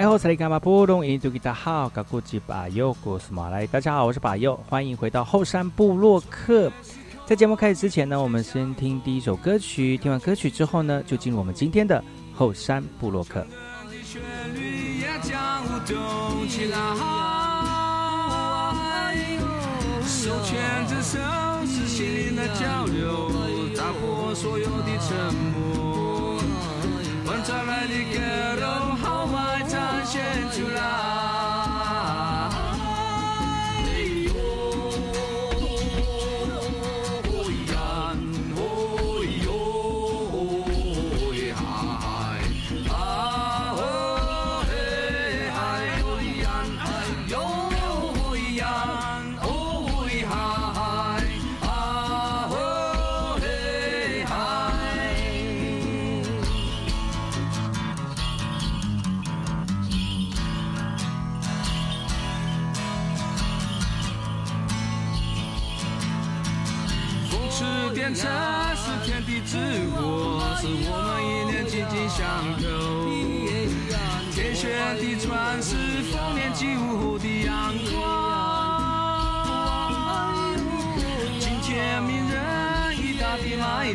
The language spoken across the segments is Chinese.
大家好，我是把右，欢迎回到后山部落客。在节目开始之前呢，我们先听第一首歌曲。听完歌曲之后呢，就进入我们今天的后山部落客。手牵着手，是心灵的交流，打破所有的沉默。欢迎来的歌都豪迈展牵出来。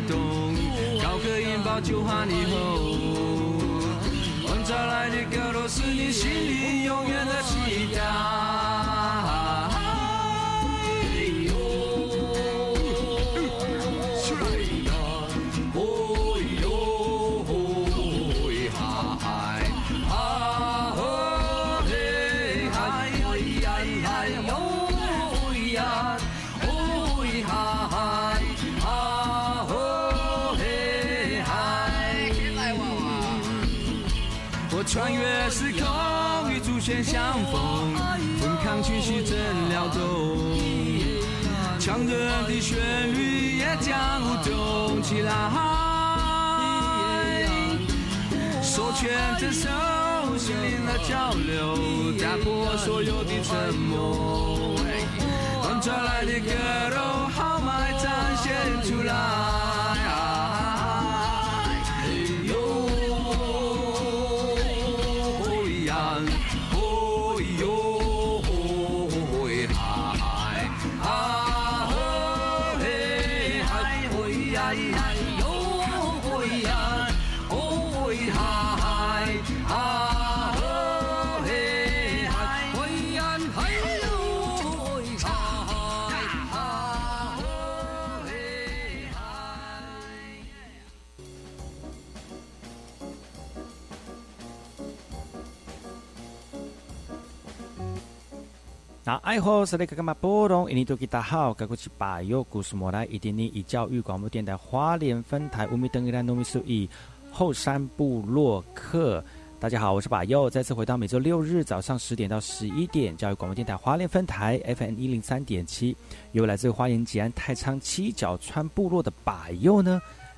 地脉动，高歌引爆就喊以后。问找来的歌都是你心里永远的期待。江湖动起来。手牵着手，心灵的交流，打破所有的沉默。传来的歌那爱好是那个干嘛波动？印尼多吉大好，该过去把右故事莫来，一点点以教育广播电台花莲分台乌米等于兰糯米数一。后山部落客。大家好，我是把右，再次回到每周六日早上十点到十一点，教育广播电台花莲分台 FM 一零三点七，由来自花莲吉安太仓七角川部落的把右呢，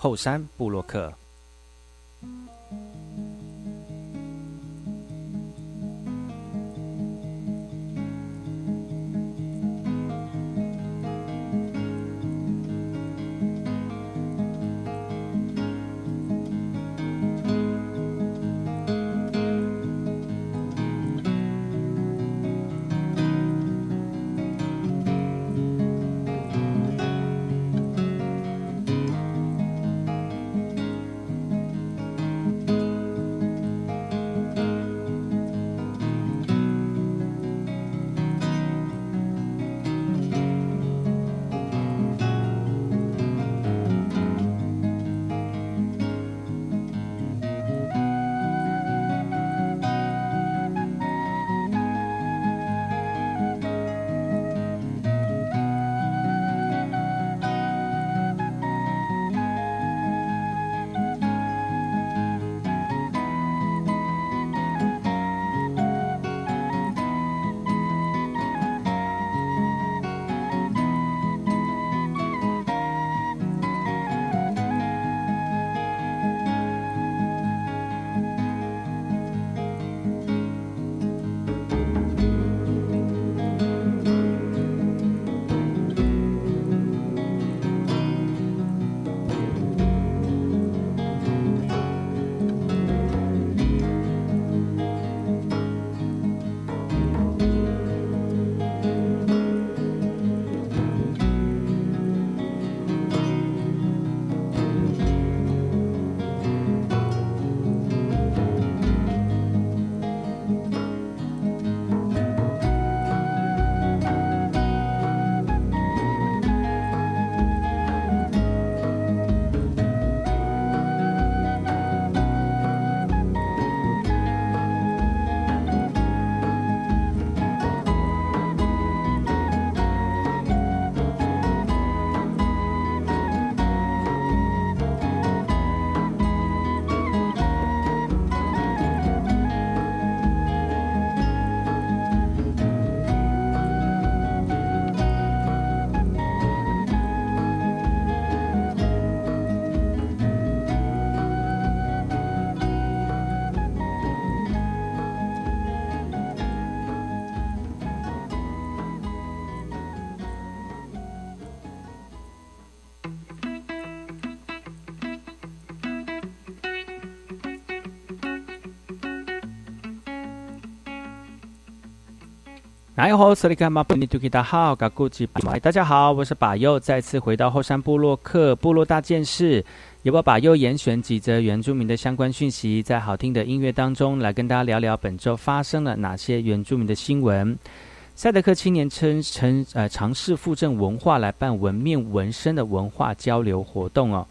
后山布洛克。客。好，这里干嘛？本尼图吉达好，嘎古吉巴大家好，我是把右，再次回到后山部落克部落大件事，由我把右严选几则原住民的相关讯息，在好听的音乐当中来跟大家聊聊本周发生了哪些原住民的新闻。赛德克青年称称呃尝试复振文化来办纹面纹身的文化交流活动哦。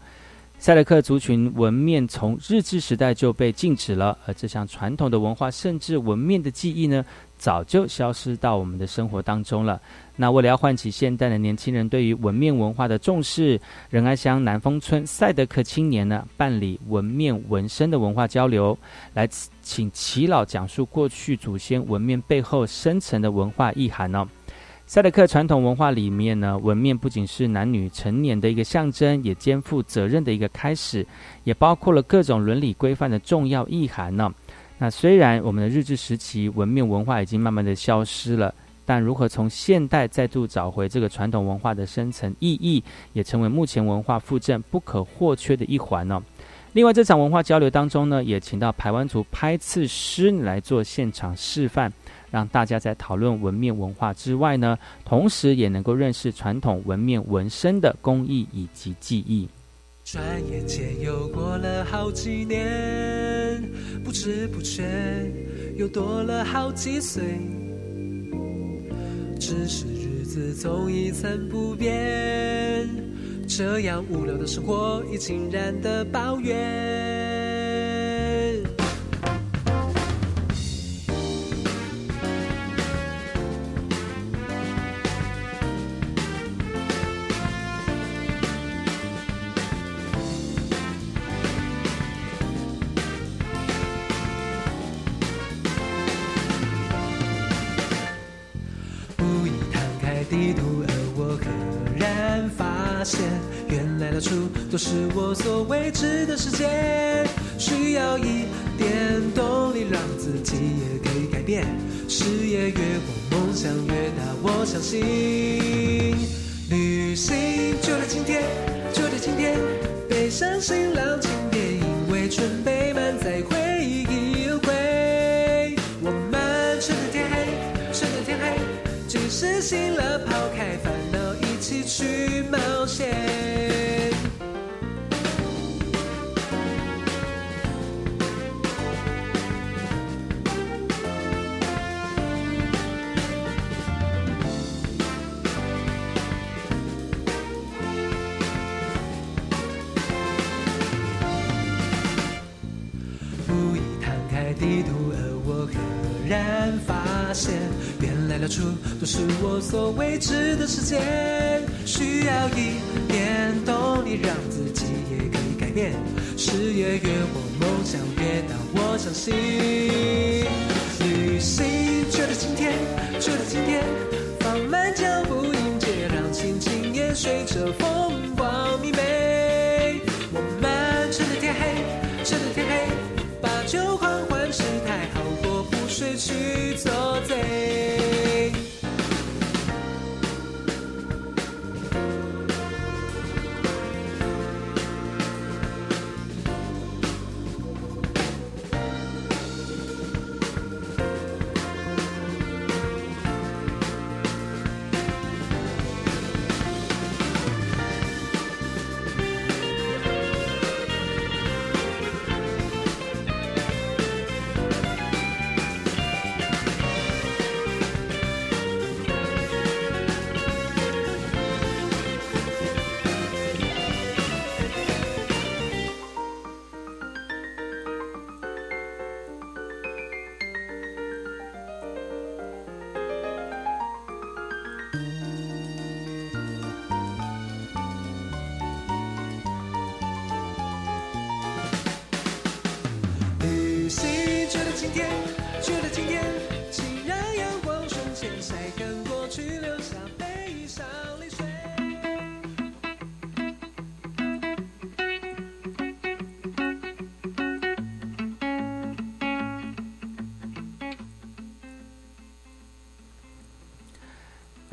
赛德克族群纹面从日治时代就被禁止了，而这项传统的文化甚至纹面的记忆呢？早就消失到我们的生活当中了。那为了要唤起现代的年轻人对于纹面文化的重视，仁爱乡南丰村赛德克青年呢办理纹面纹身的文化交流，来请齐老讲述过去祖先纹面背后深层的文化意涵哦。赛德克传统文化里面呢，纹面不仅是男女成年的一个象征，也肩负责任的一个开始，也包括了各种伦理规范的重要意涵呢。那虽然我们的日治时期文面文化已经慢慢的消失了，但如何从现代再度找回这个传统文化的深层意义，也成为目前文化复振不可或缺的一环呢。另外，这场文化交流当中呢，也请到台湾族拍刺师来做现场示范，让大家在讨论纹面文化之外呢，同时也能够认识传统纹面纹身的工艺以及技艺。转眼间又过了好几年，不知不觉又多了好几岁。只是日子总一成不变，这样无聊的生活已竟然的抱怨。所未知的世界，需要一点动力，让自己也可以改变。事业越广，梦想越大，我相信。事业。越广，梦想越大，我相信。旅行就在今天，就在今天，放慢脚步迎接，让心情也随着风光明媚。我们趁着天黑，趁着天黑，把酒缓缓失态，好过不睡去做贼。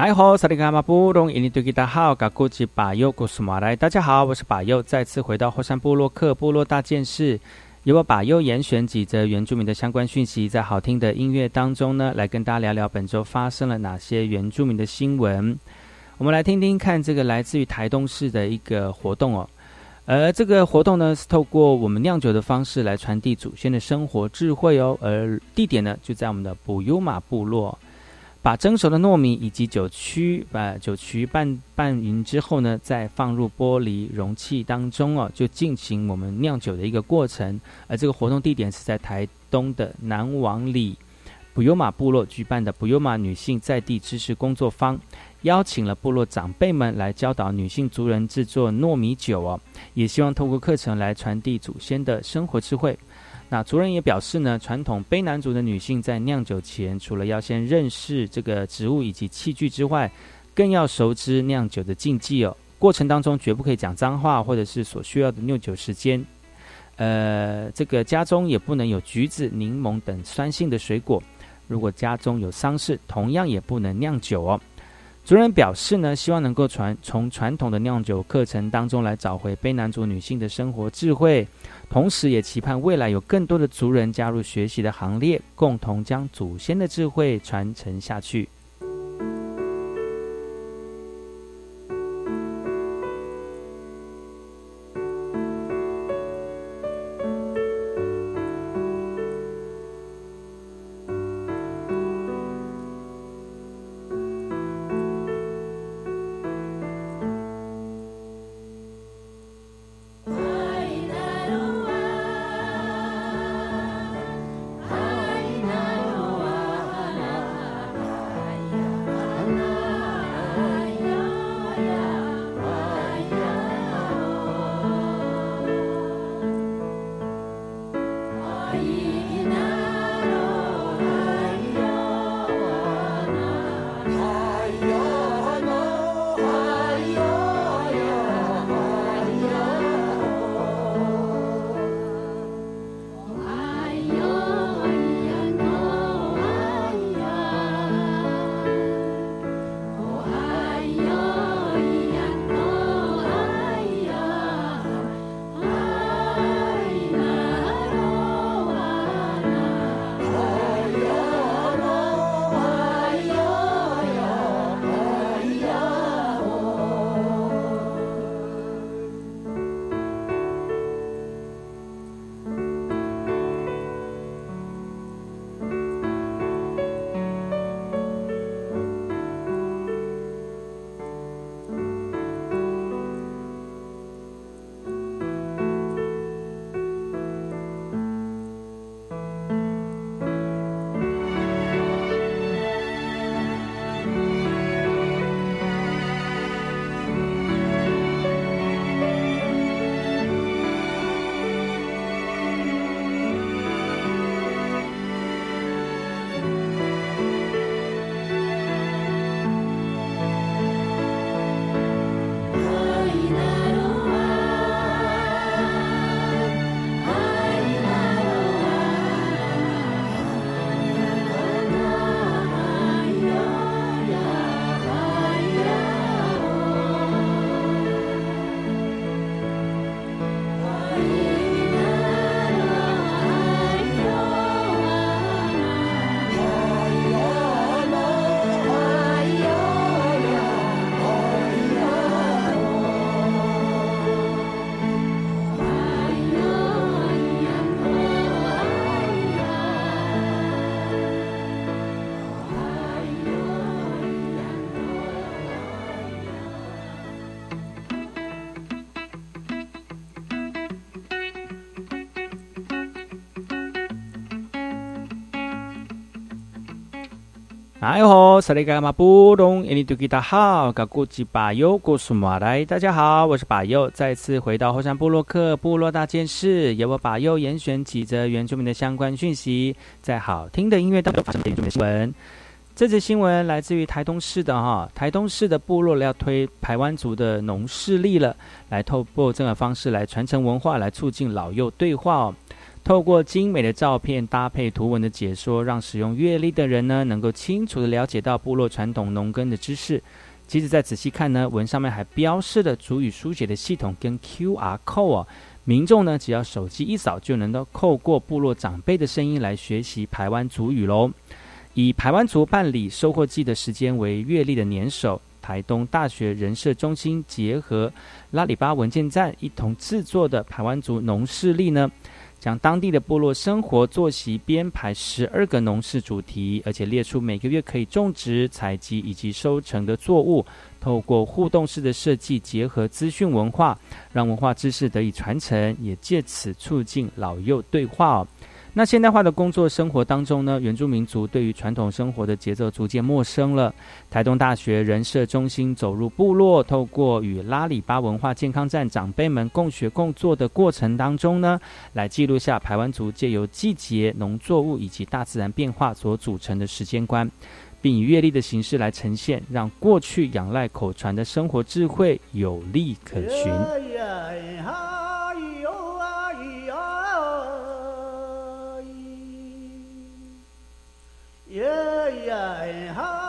哎吼，萨利卡马布隆伊尼对吉达好，嘎古吉巴尤古苏马来，大家好，我是巴尤，再次回到火山部落克部落大件事，由我巴尤严选几则原住民的相关讯息，在好听的音乐当中呢，来跟大家聊聊本周发生了哪些原住民的新闻。我们来听听看这个来自于台东市的一个活动哦，而这个活动呢是透过我们酿酒的方式来传递祖先的生活智慧哦，而地点呢就在我们的布尤马部落。把蒸熟的糯米以及酒曲，把酒曲拌拌匀之后呢，再放入玻璃容器当中哦，就进行我们酿酒的一个过程。而这个活动地点是在台东的南王里布尤玛部落举办的布尤玛女性在地知识工作坊，邀请了部落长辈们来教导女性族人制作糯米酒哦，也希望透过课程来传递祖先的生活智慧。那族人也表示呢，传统卑南族的女性在酿酒前，除了要先认识这个植物以及器具之外，更要熟知酿酒的禁忌哦。过程当中绝不可以讲脏话，或者是所需要的酿酒时间。呃，这个家中也不能有橘子、柠檬等酸性的水果。如果家中有丧事，同样也不能酿酒哦。族人表示呢，希望能够传从传统的酿酒课程当中来找回卑南族女性的生活智慧。同时，也期盼未来有更多的族人加入学习的行列，共同将祖先的智慧传承下去。哎吼，萨利嘎马布隆，印尼多吉达好，嘎古吉巴尤古苏马来，大家好，我是巴尤，再次回到后山部落克部落大件事，由我巴尤严选几则原住民的相关讯息，在好听的音乐当中发生原住民新闻。这则新闻来自于台东市的哈，台东市的部落要推台湾族的农事力了，来透过这个方式来传承文化，来促进老幼对话哦。透过精美的照片搭配图文的解说，让使用阅历的人呢，能够清楚的了解到部落传统农耕的知识。即使再仔细看呢，文上面还标示了主语书写的系统跟 QR code 哦，民众呢只要手机一扫，就能够透过部落长辈的声音来学习台湾族语喽。以台湾族办理收获季的时间为月历的年首，台东大学人社中心结合拉里巴文件站一同制作的台湾族农事历呢。将当地的部落生活作息编排十二个农事主题，而且列出每个月可以种植、采集以及收成的作物。透过互动式的设计，结合资讯文化，让文化知识得以传承，也借此促进老幼对话哦。那现代化的工作生活当中呢，原住民族对于传统生活的节奏逐渐陌生了。台东大学人社中心走入部落，透过与拉里巴文化健康站长辈们共学共做的过程当中呢，来记录下台湾族借由季节、农作物以及大自然变化所组成的时间观，并以阅历的形式来呈现，让过去仰赖口传的生活智慧有利可循。Yeah, yeah,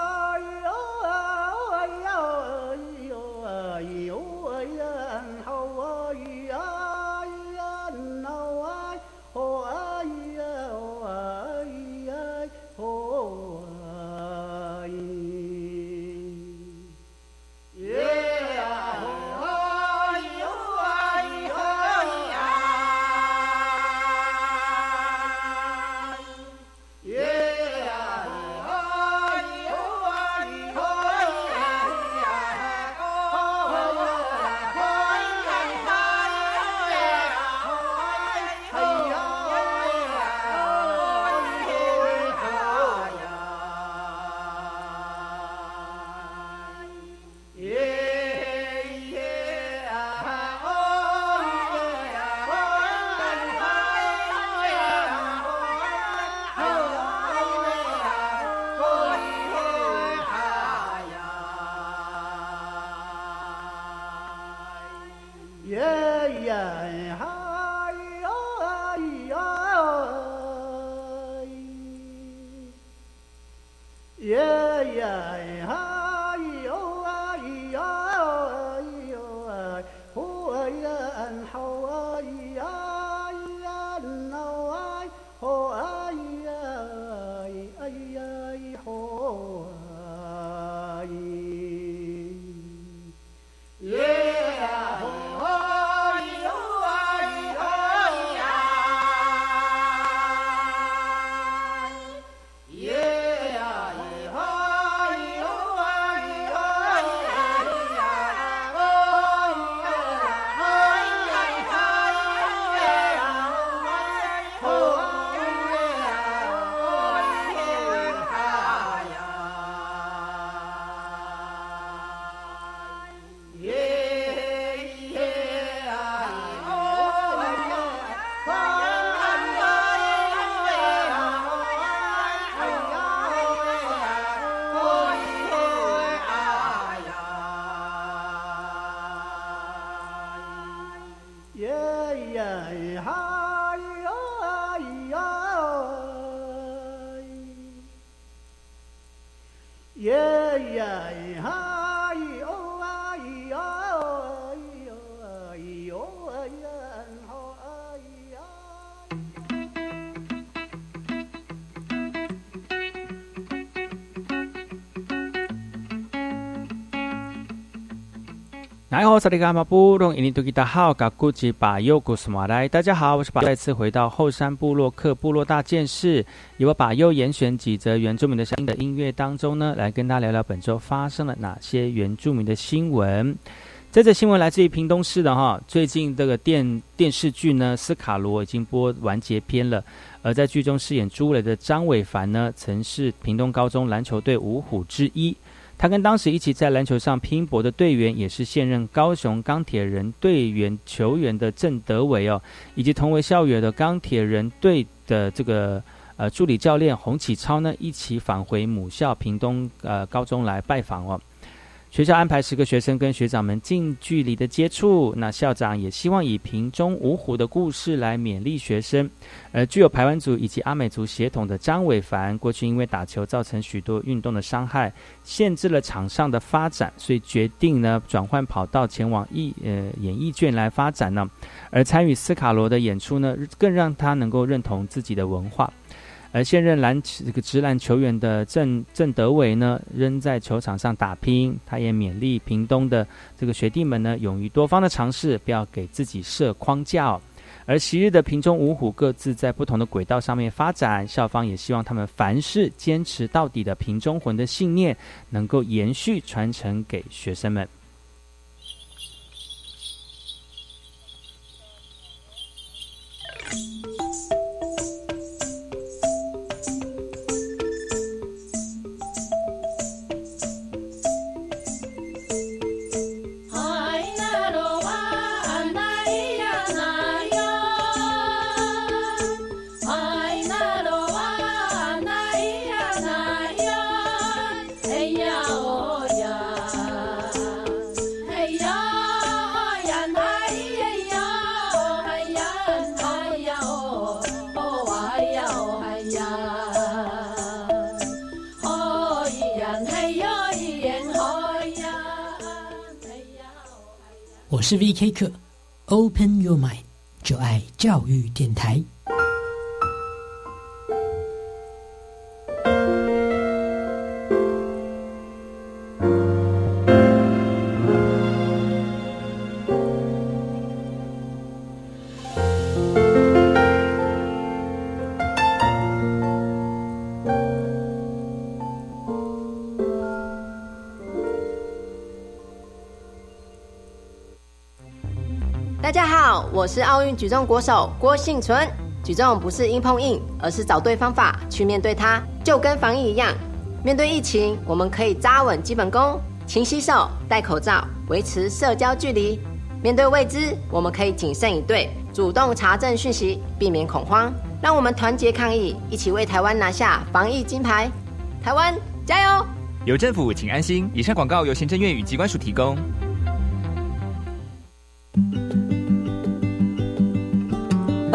Yeah, yeah, 大家好，我是巴佑古斯马来。大家好，我是巴。再次回到后山部落克部落大件事，由我巴优严选几则原住民的相应的音乐当中呢，来跟大家聊聊本周发生了哪些原住民的新闻。这则新闻来自于屏东市的哈，最近这个电电视剧呢《斯卡罗》已经播完结篇了，而在剧中饰演朱磊的张伟凡呢，曾是屏东高中篮球队五虎之一。他跟当时一起在篮球上拼搏的队员，也是现任高雄钢铁人队员球员的郑德伟哦，以及同为校友的钢铁人队的这个呃助理教练洪启超呢，一起返回母校屏东呃高中来拜访哦。学校安排十个学生跟学长们近距离的接触，那校长也希望以瓶中五虎的故事来勉励学生。而具有排湾族以及阿美族血统的张伟凡，过去因为打球造成许多运动的伤害，限制了场上的发展，所以决定呢转换跑道前往艺呃演艺圈来发展呢。而参与斯卡罗的演出呢，更让他能够认同自己的文化。而现任篮这个职篮球员的郑郑德伟呢，仍在球场上打拼。他也勉励屏东的这个学弟们呢，勇于多方的尝试，不要给自己设框架。而昔日的屏中五虎各自在不同的轨道上面发展，校方也希望他们凡事坚持到底的屏中魂的信念，能够延续传承给学生们。遇见我是奥运举重国手郭幸存。举重不是硬碰硬，而是找对方法去面对它，就跟防疫一样。面对疫情，我们可以扎稳基本功，勤洗手、戴口罩，维持社交距离。面对未知，我们可以谨慎以对，主动查证讯息，避免恐慌。让我们团结抗疫，一起为台湾拿下防疫金牌。台湾加油！有政府，请安心。以上广告由行政院与机关署提供。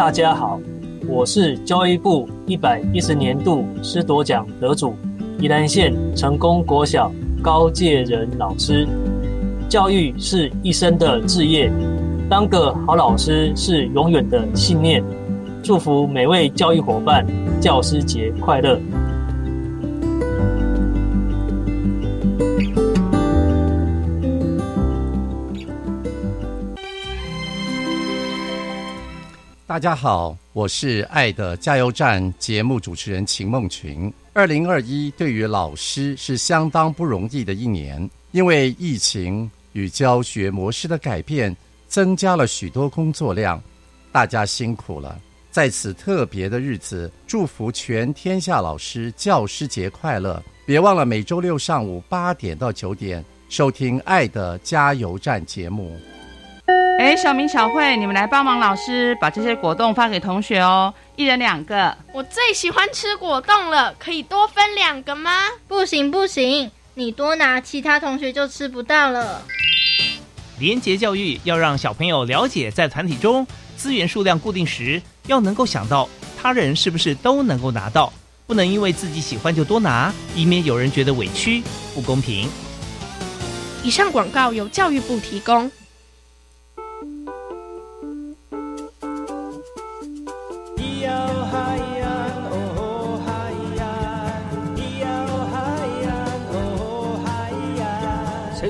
大家好，我是教育部一百一十年度师铎奖得主宜兰县成功国小高介仁老师。教育是一生的志业，当个好老师是永远的信念。祝福每位教育伙伴教师节快乐！大家好，我是爱的加油站节目主持人秦梦群。二零二一对于老师是相当不容易的一年，因为疫情与教学模式的改变，增加了许多工作量，大家辛苦了。在此特别的日子，祝福全天下老师教师节快乐！别忘了每周六上午八点到九点收听爱的加油站节目。哎，小明、小慧，你们来帮忙老师把这些果冻发给同学哦，一人两个。我最喜欢吃果冻了，可以多分两个吗？不行不行，你多拿，其他同学就吃不到了。廉洁教育要让小朋友了解，在团体中资源数量固定时，要能够想到他人是不是都能够拿到，不能因为自己喜欢就多拿，以免有人觉得委屈、不公平。以上广告由教育部提供。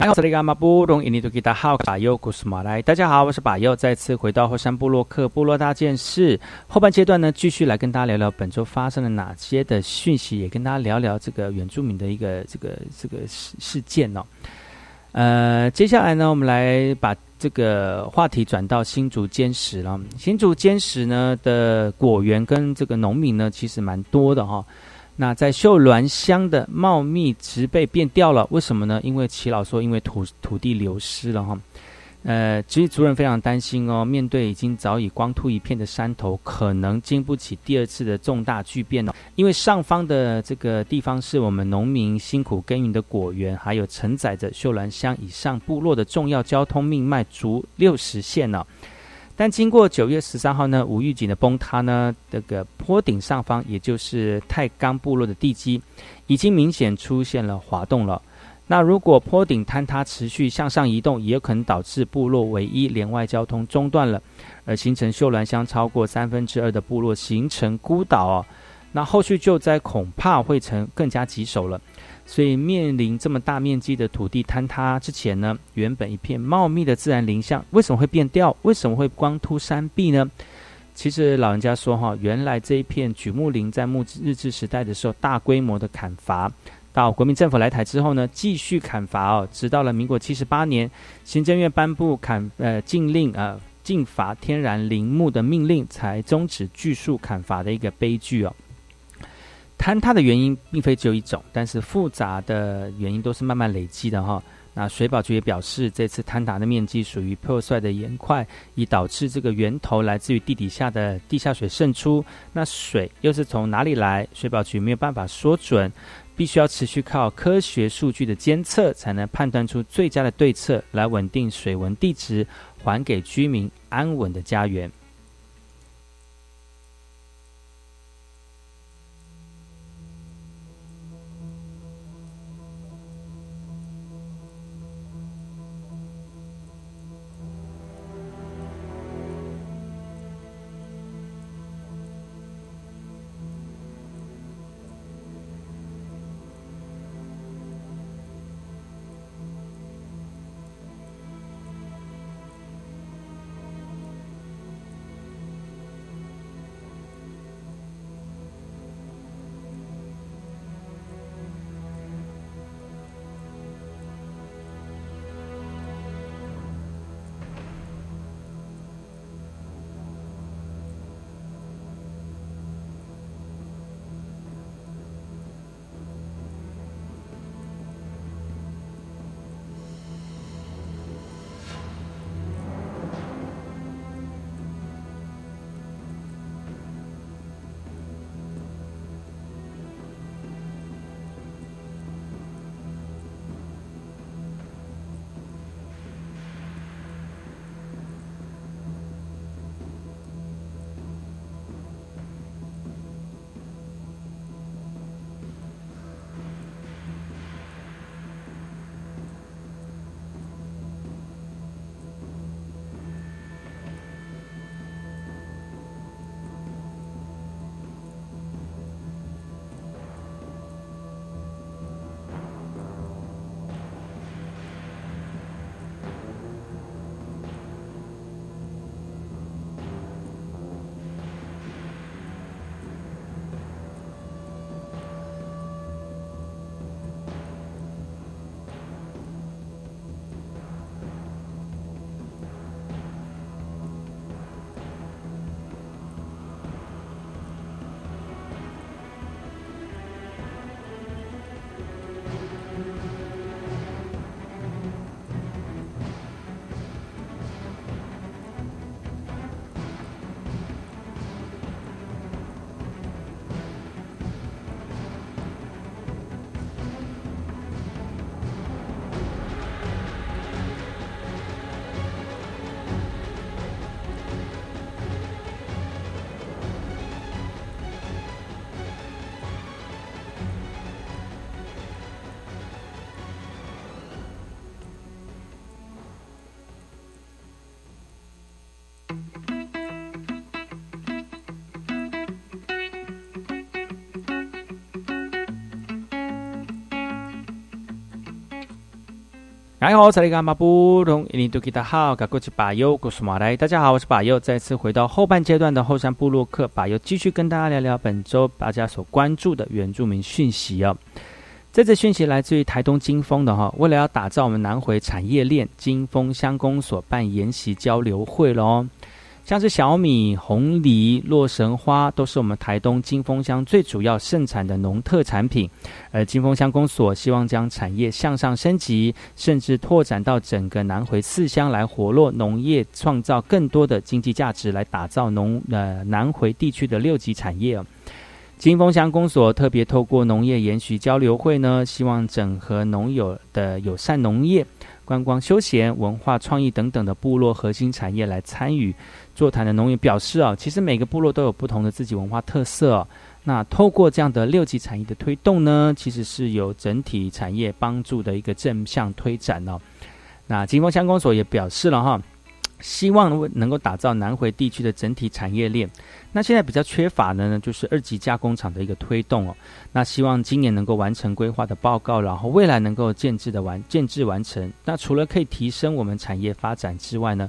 大家好，大家好，我是把佑，再次回到后山部落克部落大件事后半阶段呢，继续来跟大家聊聊本周发生了哪些的讯息，也跟大家聊聊这个原住民的一个这个这个事事件哦。呃，接下来呢，我们来把这个话题转到新竹坚石了。新竹坚石呢的果园跟这个农民呢，其实蛮多的哈。那在秀峦乡的茂密植被变掉了，为什么呢？因为齐老说，因为土土地流失了哈。呃，其实族人非常担心哦，面对已经早已光秃一片的山头，可能经不起第二次的重大巨变哦。因为上方的这个地方是我们农民辛苦耕耘的果园，还有承载着秀峦乡以上部落的重要交通命脉，足六十线呢。但经过九月十三号呢，无预警的崩塌呢，这个坡顶上方，也就是太钢部落的地基，已经明显出现了滑动了。那如果坡顶坍塌持续向上移动，也有可能导致部落唯一连外交通中断了，而形成秀峦乡超过三分之二的部落形成孤岛哦。那后续救灾恐怕会成更加棘手了。所以，面临这么大面积的土地坍塌之前呢，原本一片茂密的自然林相为什么会变掉？为什么会光秃山壁呢？其实老人家说哈，原来这一片榉木林在木日治时代的时候大规模的砍伐，到国民政府来台之后呢，继续砍伐哦，直到了民国七十八年，行政院颁布砍呃禁令啊禁伐天然林木的命令，才终止锯树砍伐的一个悲剧哦。坍塌的原因并非只有一种，但是复杂的原因都是慢慢累积的哈。那水保局也表示，这次坍塌的面积属于破碎的岩块，以导致这个源头来自于地底下的地下水渗出。那水又是从哪里来？水保局没有办法说准，必须要持续靠科学数据的监测，才能判断出最佳的对策，来稳定水文地质，还给居民安稳的家园。哎好，查理干马布隆伊尼杜吉达好，噶过去巴尤古苏马来，大家好，我是巴尤，再次回到后半阶段的后山部落客，巴尤继续跟大家聊聊本周大家所关注的原住民讯息哦。这次讯息来自于台东金峰的哈，为了要打造我们南回产业链，金峰乡公所办研习交流会了哦。像是小米、红梨、洛神花，都是我们台东金峰乡最主要盛产的农特产品。而金峰乡公所希望将产业向上升级，甚至拓展到整个南回四乡来活络农业，创造更多的经济价值，来打造农呃南回地区的六级产业。金峰乡公所特别透过农业研习交流会呢，希望整合农友的友善农业、观光休闲、文化创意等等的部落核心产业来参与。座谈的农业表示啊，其实每个部落都有不同的自己文化特色。那透过这样的六级产业的推动呢，其实是有整体产业帮助的一个正向推展哦。那金峰乡公所也表示了哈，希望能够打造南回地区的整体产业链。那现在比较缺乏的呢，就是二级加工厂的一个推动哦。那希望今年能够完成规划的报告，然后未来能够建制的完建制完成。那除了可以提升我们产业发展之外呢？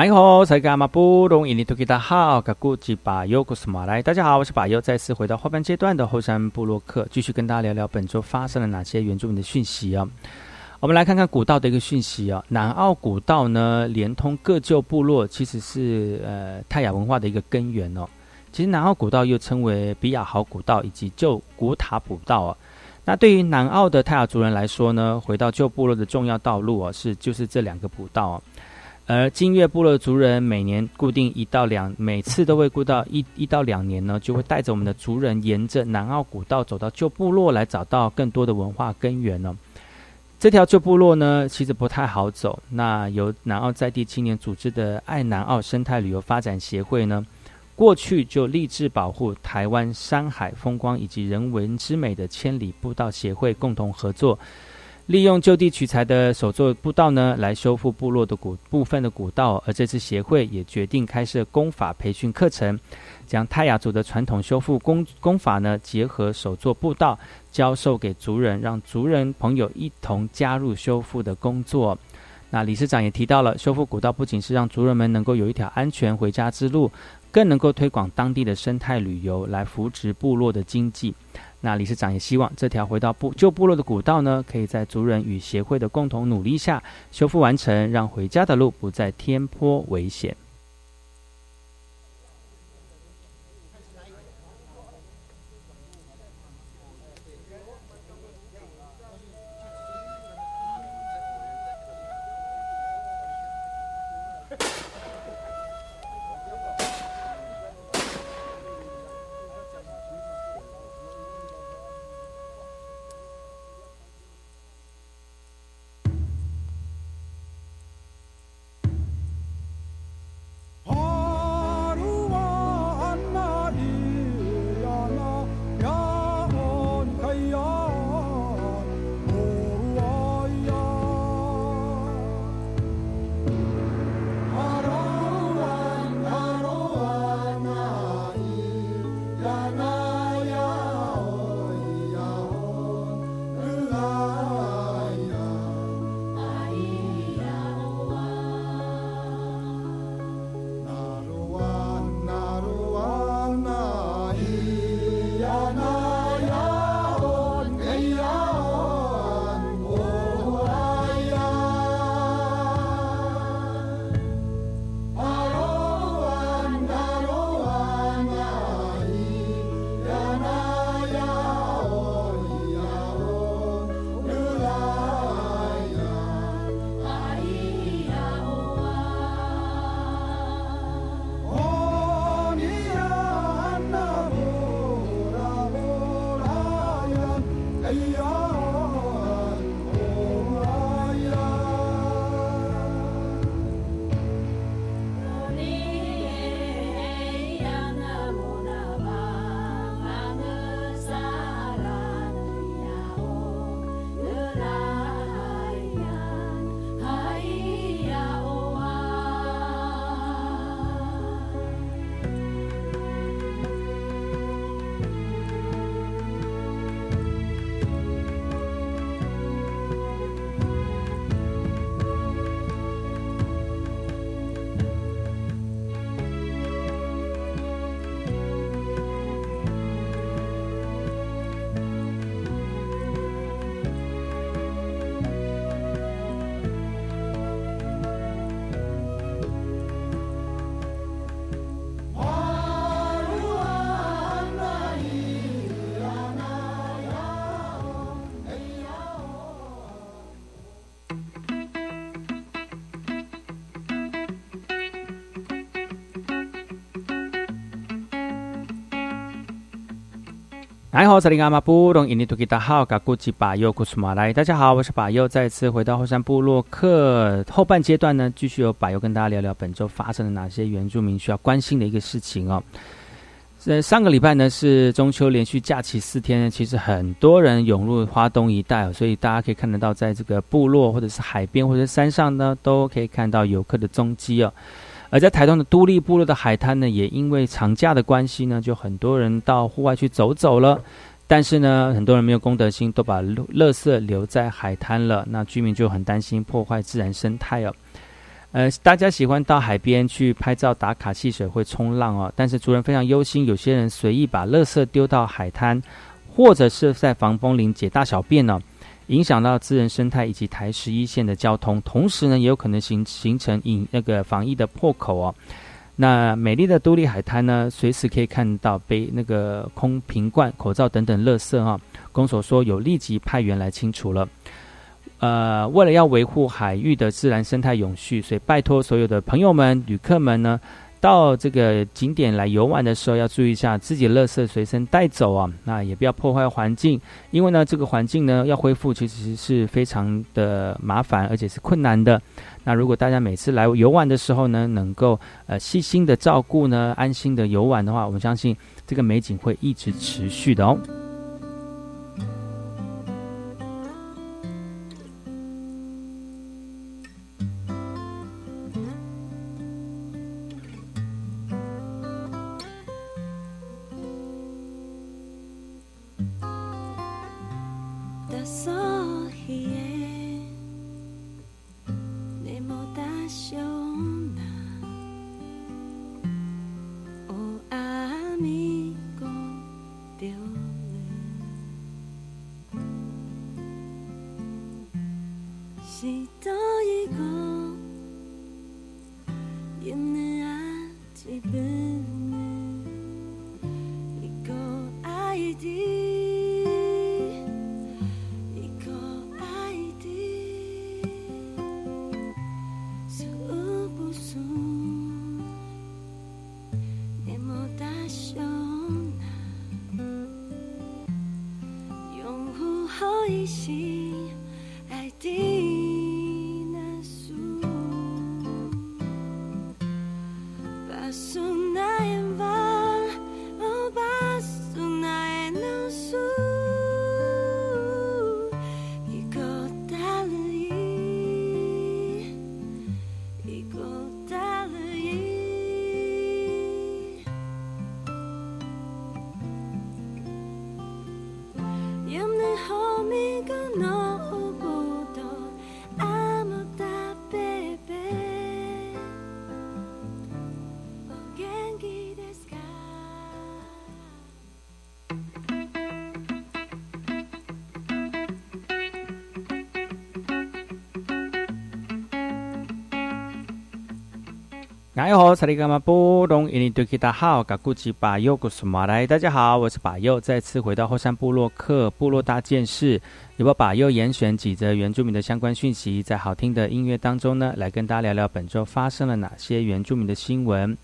你好，才干嘛不容易？你都给他好，噶古吉巴尤古斯马来。大家好，我是巴尤，再次回到后半阶段的后山部落客，继续跟大家聊聊本周发生了哪些原住民的讯息啊？我们来看看古道的一个讯息啊。南澳古道呢，连通各旧部落，其实是呃泰雅文化的一个根源哦。其实南澳古道又称为比亚豪古道以及旧古塔古道啊。那对于南澳的泰雅族人来说呢，回到旧部落的重要道路啊，是就是这两个古道啊。而金岳部落族人每年固定一到两，每次都会顾到一一到两年呢，就会带着我们的族人沿着南澳古道走到旧部落来，找到更多的文化根源呢。这条旧部落呢，其实不太好走。那由南澳在地青年组织的爱南澳生态旅游发展协会呢，过去就立志保护台湾山海风光以及人文之美的千里步道协会共同合作。利用就地取材的手作步道呢，来修复部落的古部分的古道。而这次协会也决定开设功法培训课程，将泰雅族的传统修复功功法呢，结合手作步道，教授给族人，让族人朋友一同加入修复的工作。那理事长也提到了，修复古道不仅是让族人们能够有一条安全回家之路，更能够推广当地的生态旅游，来扶植部落的经济。那理事长也希望这条回到部旧部落的古道呢，可以在族人与协会的共同努力下修复完成，让回家的路不再天坡危险。大家好，我是巴尤，再次回到后山部落客后半阶段呢，继续由巴尤跟大家聊聊本周发生了哪些原住民需要关心的一个事情哦。在上个礼拜呢是中秋连续假期四天，其实很多人涌入花东一带，所以大家可以看得到，在这个部落或者是海边或者山上呢，都可以看到游客的踪迹哦。而在台东的都立部落的海滩呢，也因为长假的关系呢，就很多人到户外去走走了。但是呢，很多人没有公德心，都把垃圾留在海滩了。那居民就很担心破坏自然生态哦。呃，大家喜欢到海边去拍照打卡戏水会冲浪哦，但是族人非常忧心，有些人随意把垃圾丢到海滩，或者是在防风林解大小便呢。影响到自然生态以及台十一线的交通，同时呢，也有可能形形成引那个防疫的破口哦。那美丽的都立海滩呢，随时可以看到被那个空瓶罐、口罩等等垃圾哈。公所说有立即派员来清除了。呃，为了要维护海域的自然生态永续，所以拜托所有的朋友们、旅客们呢，到这个景点来游玩的时候，要注意一下自己的垃圾随身带走啊，那也不要破坏环境，因为呢，这个环境呢要恢复其实是非常的麻烦，而且是困难的。那如果大家每次来游玩的时候呢，能够呃细心的照顾呢，安心的游玩的话，我们相信这个美景会一直持续的哦。大家好，查理干嘛不懂？印尼对大家好，噶古吉巴佑古苏马来。大家好，我是巴佑，再次回到后山部落克部落大件事，由我巴佑严选几则原住民的相关讯息，在好听的音乐当中呢，来跟大家聊聊本周发生了哪些原住民的新闻。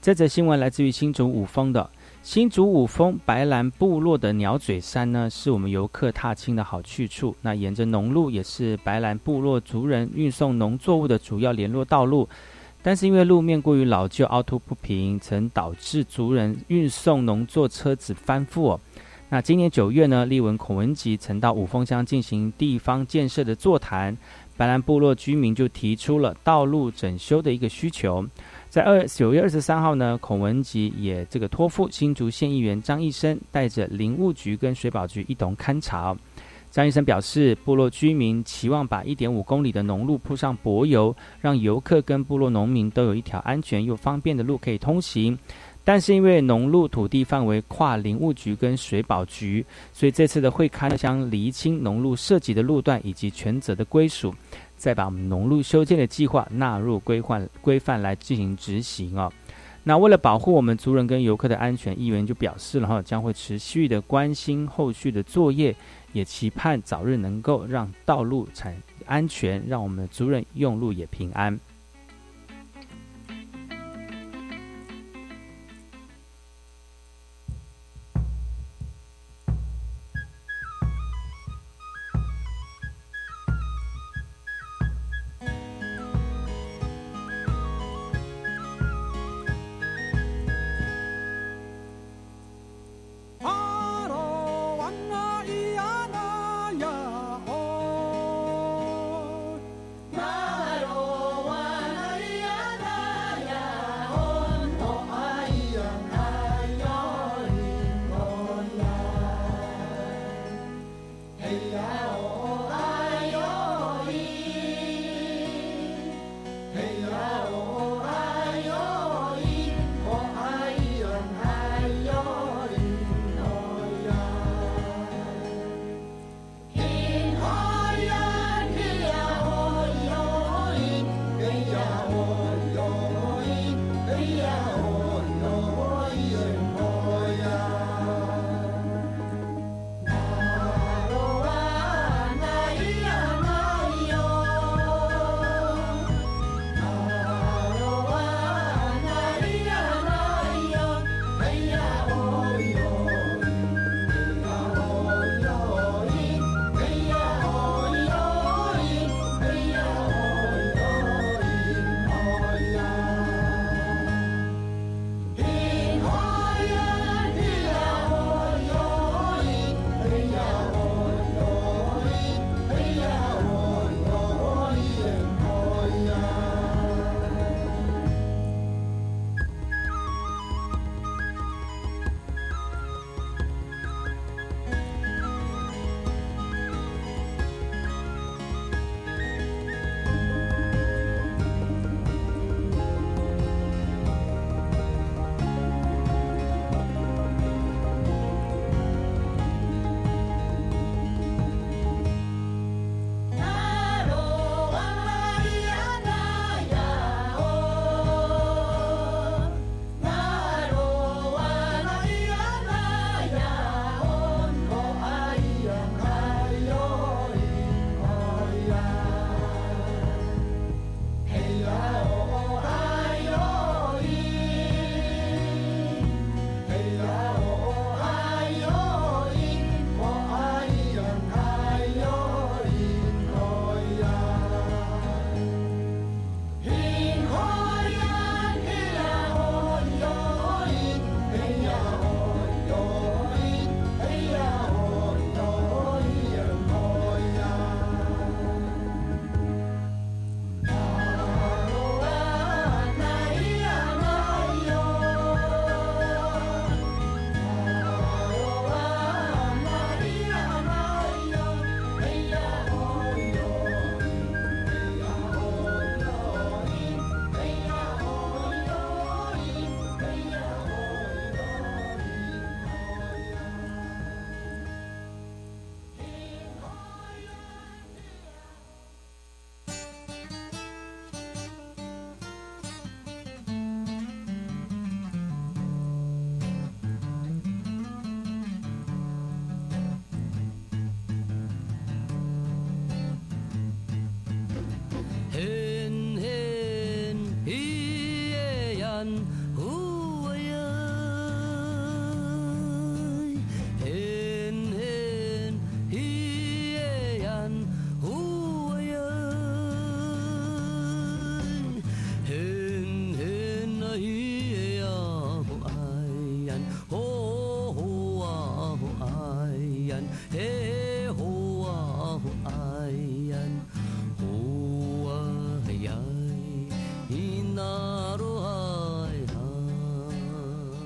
这则新闻来自于新竹五峰的新竹五峰白兰部落的鸟嘴山呢，是我们游客踏青的好去处。那沿着农路也是白兰部落族人运送农作物的主要联络道路。但是因为路面过于老旧、凹凸不平，曾导致族人运送农作车子翻覆。那今年九月呢，立文孔文吉曾到五峰乡进行地方建设的座谈，白兰部落居民就提出了道路整修的一个需求。在二九月二十三号呢，孔文吉也这个托付新竹县议员张义生，带着林务局跟水保局一同勘察。张医生表示，部落居民期望把一点五公里的农路铺上柏油，让游客跟部落农民都有一条安全又方便的路可以通行。但是因为农路土地范围跨林务局跟水保局，所以这次的会刊将厘清农路涉及的路段以及权责的归属，再把我们农路修建的计划纳入规范规范来进行执行哦。那为了保护我们族人跟游客的安全，议员就表示了哈，将会持续的关心后续的作业。也期盼早日能够让道路产安全，让我们的族人用路也平安。